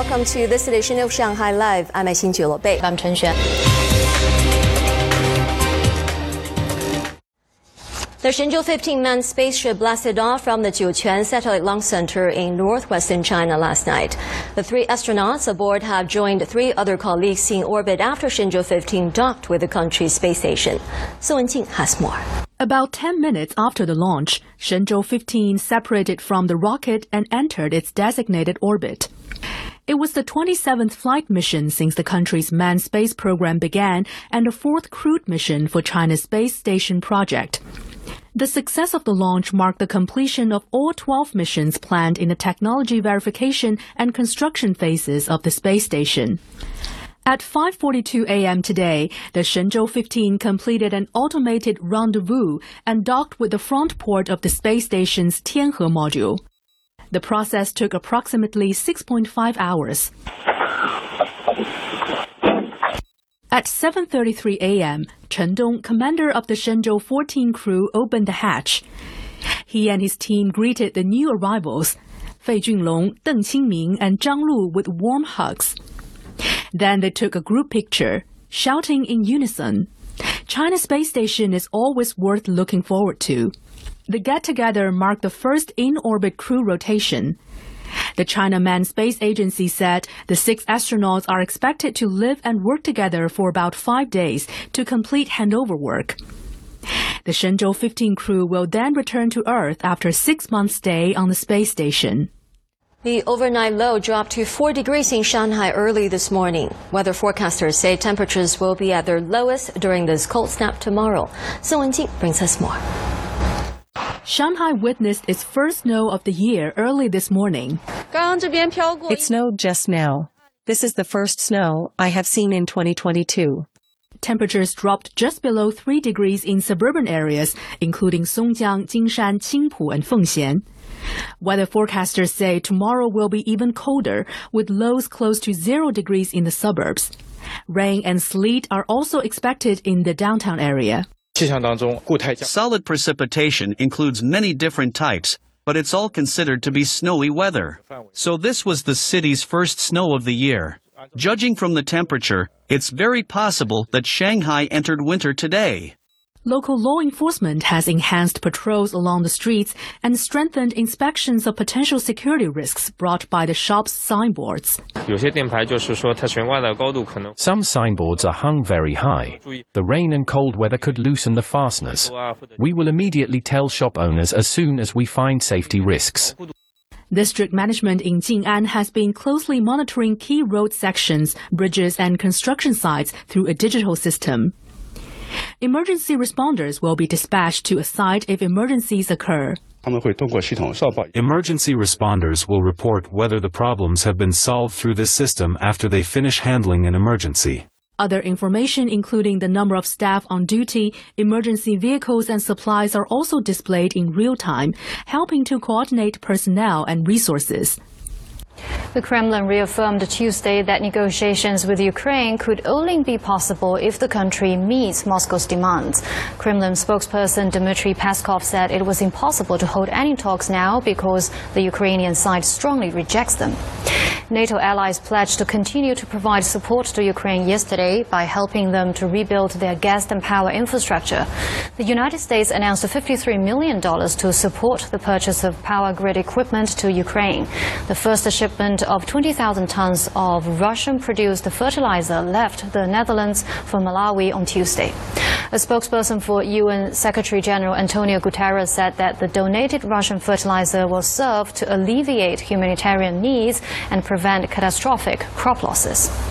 welcome to this edition of Shanghai Live. I'm Xin Bei. I'm Chen Xuan. The Shenzhou 15 manned spaceship blasted off from the Jiuquan Satellite Launch Center in northwestern China last night. The three astronauts aboard have joined three other colleagues in orbit after Shenzhou 15 docked with the country's space station. Song Wenjing has more. About 10 minutes after the launch, Shenzhou 15 separated from the rocket and entered its designated orbit. It was the 27th flight mission since the country's manned space program began and the fourth crewed mission for China's space station project. The success of the launch marked the completion of all 12 missions planned in the technology verification and construction phases of the space station. At 5:42 a.m. today, the Shenzhou 15 completed an automated rendezvous and docked with the front port of the space station's Tianhe module. The process took approximately 6.5 hours. At 7:33 a.m., Chen Dong, commander of the Shenzhou 14 crew, opened the hatch. He and his team greeted the new arrivals, Fei Junlong, Deng Qingming, and Zhang Lu with warm hugs. Then they took a group picture, shouting in unison. China Space Station is always worth looking forward to. The get-together marked the first in-orbit crew rotation. The China Manned Space Agency said the six astronauts are expected to live and work together for about five days to complete handover work. The Shenzhou 15 crew will then return to Earth after six month stay on the space station. The overnight low dropped to 4 degrees in Shanghai early this morning. Weather forecasters say temperatures will be at their lowest during this cold snap tomorrow. Sun Wenjing brings us more. Shanghai witnessed its first snow of the year early this morning. It snowed just now. This is the first snow I have seen in 2022. Temperatures dropped just below 3 degrees in suburban areas, including Songjiang, Jinshan, Qingpu, and Fengxian. Weather forecasters say tomorrow will be even colder, with lows close to 0 degrees in the suburbs. Rain and sleet are also expected in the downtown area. Solid precipitation includes many different types, but it's all considered to be snowy weather. So this was the city's first snow of the year. Judging from the temperature, it's very possible that Shanghai entered winter today. Local law enforcement has enhanced patrols along the streets and strengthened inspections of potential security risks brought by the shop's signboards. Some signboards are hung very high. The rain and cold weather could loosen the fasteners. We will immediately tell shop owners as soon as we find safety risks. District management in Jing'an has been closely monitoring key road sections, bridges, and construction sites through a digital system. Emergency responders will be dispatched to a site if emergencies occur. Emergency responders will report whether the problems have been solved through this system after they finish handling an emergency. Other information, including the number of staff on duty, emergency vehicles, and supplies, are also displayed in real time, helping to coordinate personnel and resources. The Kremlin reaffirmed Tuesday that negotiations with Ukraine could only be possible if the country meets Moscow's demands. Kremlin spokesperson Dmitry Peskov said it was impossible to hold any talks now because the Ukrainian side strongly rejects them. NATO allies pledged to continue to provide support to Ukraine yesterday by helping them to rebuild their gas and power infrastructure. The United States announced $53 million to support the purchase of power grid equipment to Ukraine. The first shipment of 20,000 tons of Russian-produced fertilizer left the Netherlands for Malawi on Tuesday. A spokesperson for UN Secretary General Antonio Guterres said that the donated Russian fertilizer will serve to alleviate humanitarian needs and prevent catastrophic crop losses.